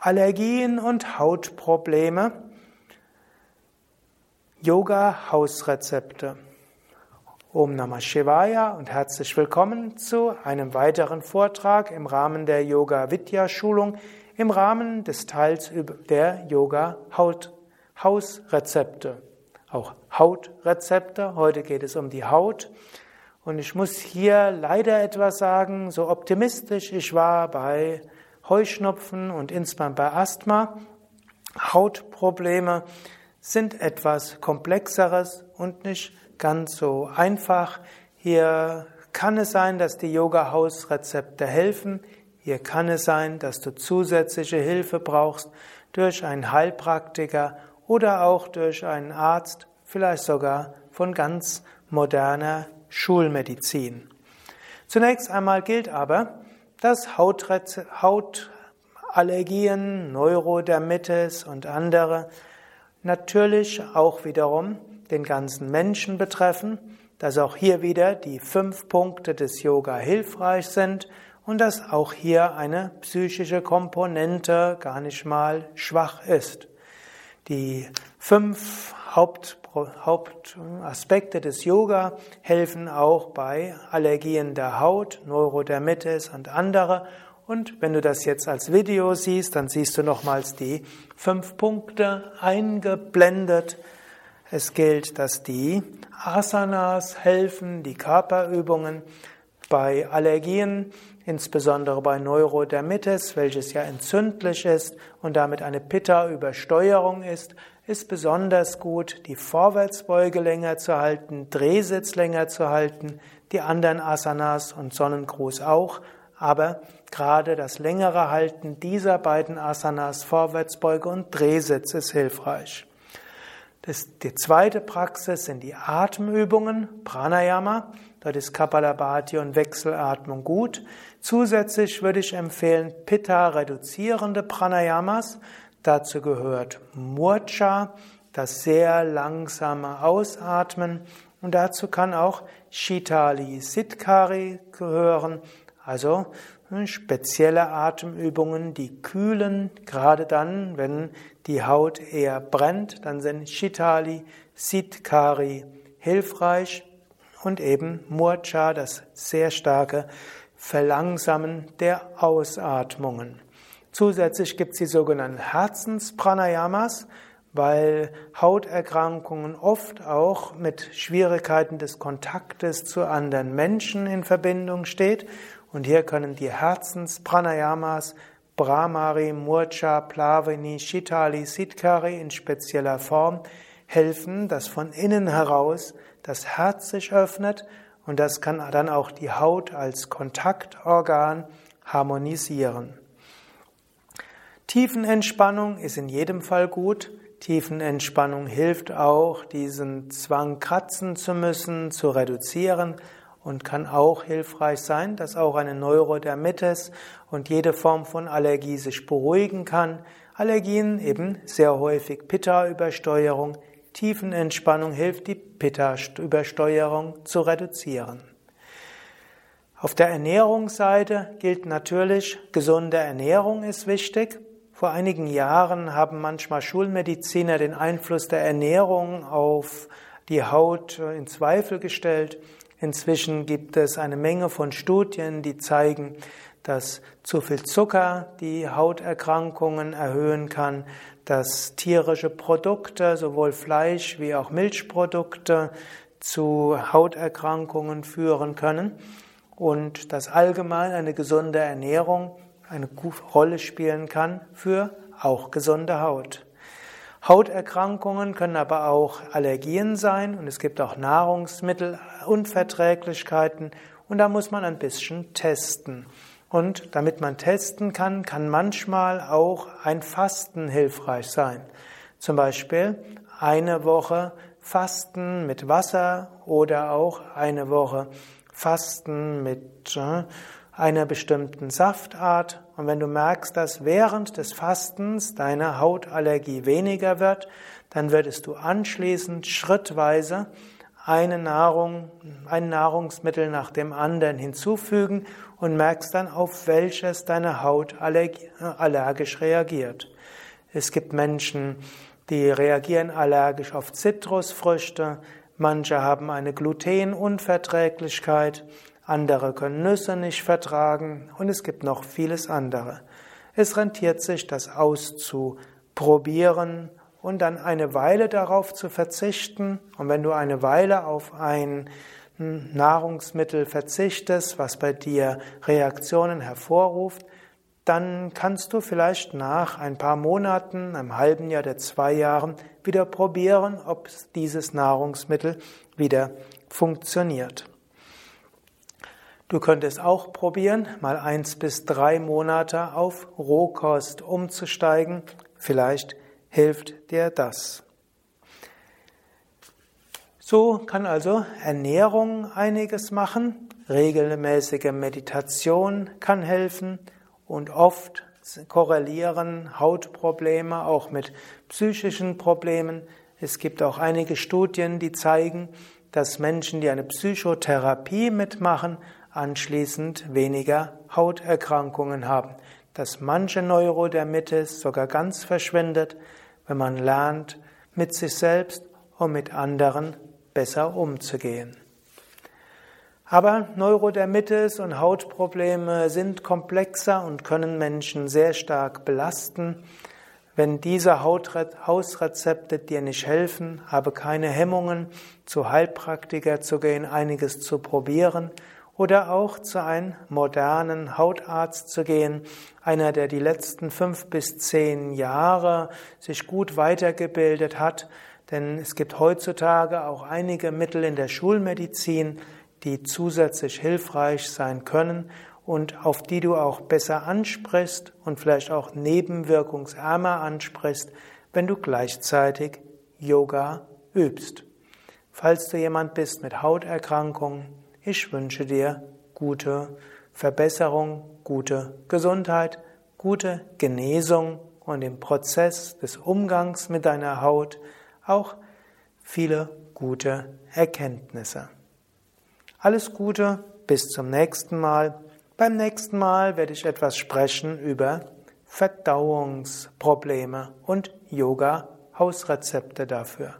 Allergien und Hautprobleme. Yoga Hausrezepte. Om Namah Shivaya und herzlich willkommen zu einem weiteren Vortrag im Rahmen der Yoga Vidya Schulung im Rahmen des Teils der Yoga Haut Hausrezepte. Auch Hautrezepte. Heute geht es um die Haut. Und ich muss hier leider etwas sagen, so optimistisch ich war bei Heuschnupfen und insbesondere bei Asthma. Hautprobleme sind etwas komplexeres und nicht ganz so einfach. Hier kann es sein, dass die Yoga-Hausrezepte helfen. Hier kann es sein, dass du zusätzliche Hilfe brauchst durch einen Heilpraktiker oder auch durch einen Arzt, vielleicht sogar von ganz moderner Schulmedizin. Zunächst einmal gilt aber, dass Hautallergien, Neurodermitis und andere natürlich auch wiederum den ganzen Menschen betreffen, dass auch hier wieder die fünf Punkte des Yoga hilfreich sind und dass auch hier eine psychische Komponente gar nicht mal schwach ist. Die fünf Haupt, Hauptaspekte des Yoga helfen auch bei Allergien der Haut, Neurodermitis und andere. Und wenn du das jetzt als Video siehst, dann siehst du nochmals die fünf Punkte eingeblendet. Es gilt, dass die Asanas helfen, die Körperübungen bei Allergien, insbesondere bei Neurodermitis, welches ja entzündlich ist und damit eine Pitta-Übersteuerung ist, ist besonders gut, die Vorwärtsbeuge länger zu halten, Drehsitz länger zu halten, die anderen Asanas und Sonnengruß auch, aber gerade das längere Halten dieser beiden Asanas, Vorwärtsbeuge und Drehsitz, ist hilfreich. Das, die zweite Praxis sind die Atemübungen, Pranayama. Dort ist Kapalabhati und Wechselatmung gut. Zusätzlich würde ich empfehlen Pitta-reduzierende Pranayamas. Dazu gehört Murcha, das sehr langsame Ausatmen. Und dazu kann auch Shitali Siddhkari gehören, also spezielle Atemübungen, die kühlen, gerade dann, wenn die Haut eher brennt, dann sind Shitali, Siddhkari hilfreich und eben Murcha, das sehr starke Verlangsamen der Ausatmungen. Zusätzlich gibt es die sogenannten Herzenspranayamas, weil Hauterkrankungen oft auch mit Schwierigkeiten des Kontaktes zu anderen Menschen in Verbindung steht. Und hier können die Herzenspranayamas Brahmari, Murcha, Plavini, Shitali, Siddhkari in spezieller Form helfen, dass von innen heraus das Herz sich öffnet und das kann dann auch die Haut als Kontaktorgan harmonisieren. Tiefenentspannung ist in jedem Fall gut. Tiefenentspannung hilft auch, diesen Zwang kratzen zu müssen, zu reduzieren und kann auch hilfreich sein, dass auch eine Neurodermitis und jede Form von Allergie sich beruhigen kann. Allergien eben sehr häufig Pitta-Übersteuerung, Tiefenentspannung hilft, die Pitta-Übersteuerung zu reduzieren. Auf der Ernährungsseite gilt natürlich, gesunde Ernährung ist wichtig. Vor einigen Jahren haben manchmal Schulmediziner den Einfluss der Ernährung auf die Haut in Zweifel gestellt. Inzwischen gibt es eine Menge von Studien, die zeigen, dass zu viel Zucker die Hauterkrankungen erhöhen kann, dass tierische Produkte, sowohl Fleisch wie auch Milchprodukte, zu Hauterkrankungen führen können und dass allgemein eine gesunde Ernährung eine Rolle spielen kann für auch gesunde Haut. Hauterkrankungen können aber auch Allergien sein und es gibt auch Nahrungsmittelunverträglichkeiten und da muss man ein bisschen testen. Und damit man testen kann, kann manchmal auch ein Fasten hilfreich sein. Zum Beispiel eine Woche Fasten mit Wasser oder auch eine Woche Fasten mit äh, einer bestimmten Saftart. Und wenn du merkst, dass während des Fastens deine Hautallergie weniger wird, dann würdest du anschließend schrittweise eine Nahrung, ein Nahrungsmittel nach dem anderen hinzufügen und merkst dann, auf welches deine Haut allergisch reagiert. Es gibt Menschen, die reagieren allergisch auf Zitrusfrüchte, manche haben eine Glutenunverträglichkeit, andere können Nüsse nicht vertragen und es gibt noch vieles andere. Es rentiert sich, das auszuprobieren und dann eine Weile darauf zu verzichten. Und wenn du eine Weile auf ein Nahrungsmittel verzichtest, was bei dir Reaktionen hervorruft, dann kannst du vielleicht nach ein paar Monaten, einem halben Jahr oder zwei Jahren wieder probieren, ob dieses Nahrungsmittel wieder funktioniert. Du könntest auch probieren, mal eins bis drei Monate auf Rohkost umzusteigen. Vielleicht hilft dir das. So kann also Ernährung einiges machen, regelmäßige Meditation kann helfen und oft korrelieren Hautprobleme auch mit psychischen Problemen. Es gibt auch einige Studien, die zeigen, dass Menschen, die eine Psychotherapie mitmachen, anschließend weniger Hauterkrankungen haben dass manche Neurodermitis sogar ganz verschwindet, wenn man lernt, mit sich selbst und mit anderen besser umzugehen. Aber Neurodermitis und Hautprobleme sind komplexer und können Menschen sehr stark belasten. Wenn diese Hausrezepte dir nicht helfen, habe keine Hemmungen, zu Heilpraktiker zu gehen, einiges zu probieren oder auch zu einem modernen Hautarzt zu gehen, einer, der die letzten fünf bis zehn Jahre sich gut weitergebildet hat, denn es gibt heutzutage auch einige Mittel in der Schulmedizin, die zusätzlich hilfreich sein können und auf die du auch besser ansprichst und vielleicht auch nebenwirkungsärmer ansprichst, wenn du gleichzeitig Yoga übst. Falls du jemand bist mit Hauterkrankungen, ich wünsche dir gute Verbesserung, gute Gesundheit, gute Genesung und im Prozess des Umgangs mit deiner Haut auch viele gute Erkenntnisse. Alles Gute, bis zum nächsten Mal. Beim nächsten Mal werde ich etwas sprechen über Verdauungsprobleme und Yoga-Hausrezepte dafür.